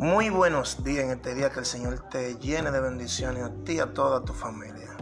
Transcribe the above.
Muy buenos días en este día que el Señor te llene de bendiciones a ti y a toda tu familia.